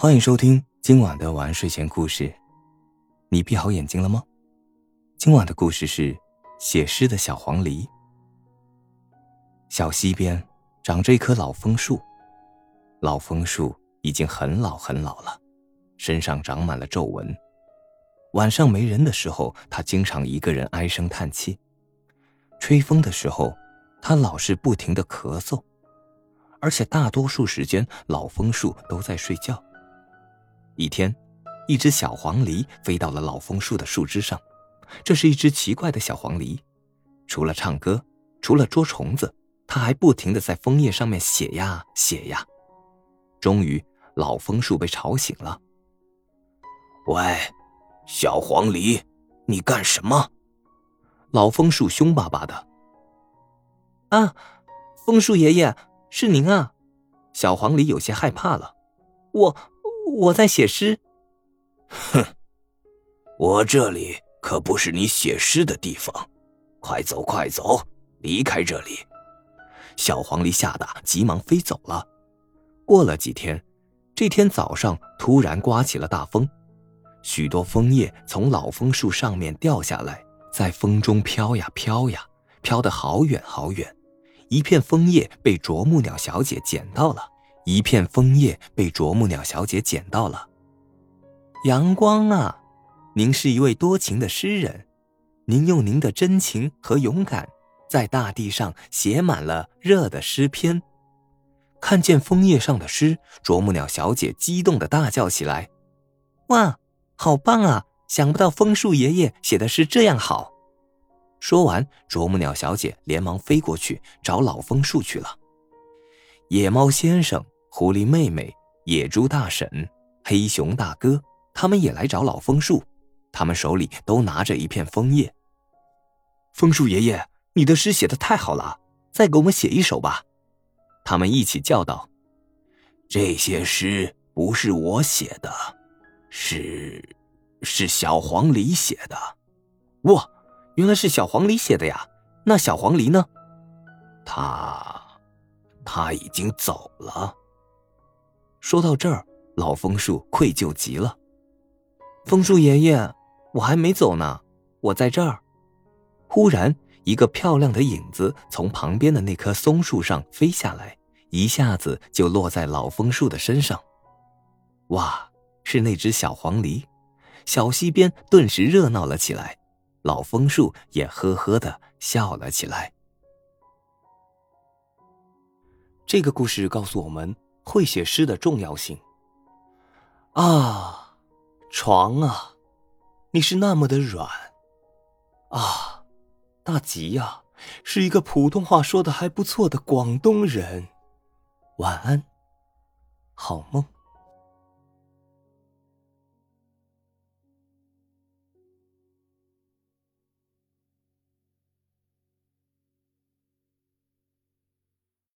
欢迎收听今晚的晚安睡前故事。你闭好眼睛了吗？今晚的故事是写诗的小黄鹂。小溪边长着一棵老枫树，老枫树已经很老很老了，身上长满了皱纹。晚上没人的时候，它经常一个人唉声叹气；吹风的时候，它老是不停的咳嗽，而且大多数时间老枫树都在睡觉。一天，一只小黄鹂飞到了老枫树的树枝上。这是一只奇怪的小黄鹂，除了唱歌，除了捉虫子，它还不停的在枫叶上面写呀写呀。终于，老枫树被吵醒了。喂，小黄鹂，你干什么？老枫树凶巴巴的。啊，枫树爷爷，是您啊！小黄鹂有些害怕了。我。我在写诗。哼，我这里可不是你写诗的地方，快走快走，离开这里！小黄鹂吓得急忙飞走了。过了几天，这天早上突然刮起了大风，许多枫叶从老枫树上面掉下来，在风中飘呀飘呀，飘得好远好远。一片枫叶被啄木鸟小姐捡到了。一片枫叶被啄木鸟小姐捡到了。阳光啊，您是一位多情的诗人，您用您的真情和勇敢，在大地上写满了热的诗篇。看见枫叶上的诗，啄木鸟小姐激动的大叫起来：“哇，好棒啊！想不到枫树爷爷写的诗这样好。”说完，啄木鸟小姐连忙飞过去找老枫树去了。野猫先生。狐狸妹妹、野猪大婶、黑熊大哥，他们也来找老枫树，他们手里都拿着一片枫叶。枫树爷爷，你的诗写的太好了，再给我们写一首吧！他们一起叫道：“这些诗不是我写的，是，是小黄鹂写的。”哇，原来是小黄鹂写的呀！那小黄鹂呢？他，他已经走了。说到这儿，老枫树愧疚极了。枫树爷爷，我还没走呢，我在这儿。忽然，一个漂亮的影子从旁边的那棵松树上飞下来，一下子就落在老枫树的身上。哇，是那只小黄鹂！小溪边顿时热闹了起来，老枫树也呵呵的笑了起来。这个故事告诉我们。会写诗的重要性。啊，床啊，你是那么的软。啊，大吉呀，是一个普通话说的还不错的广东人。晚安，好梦。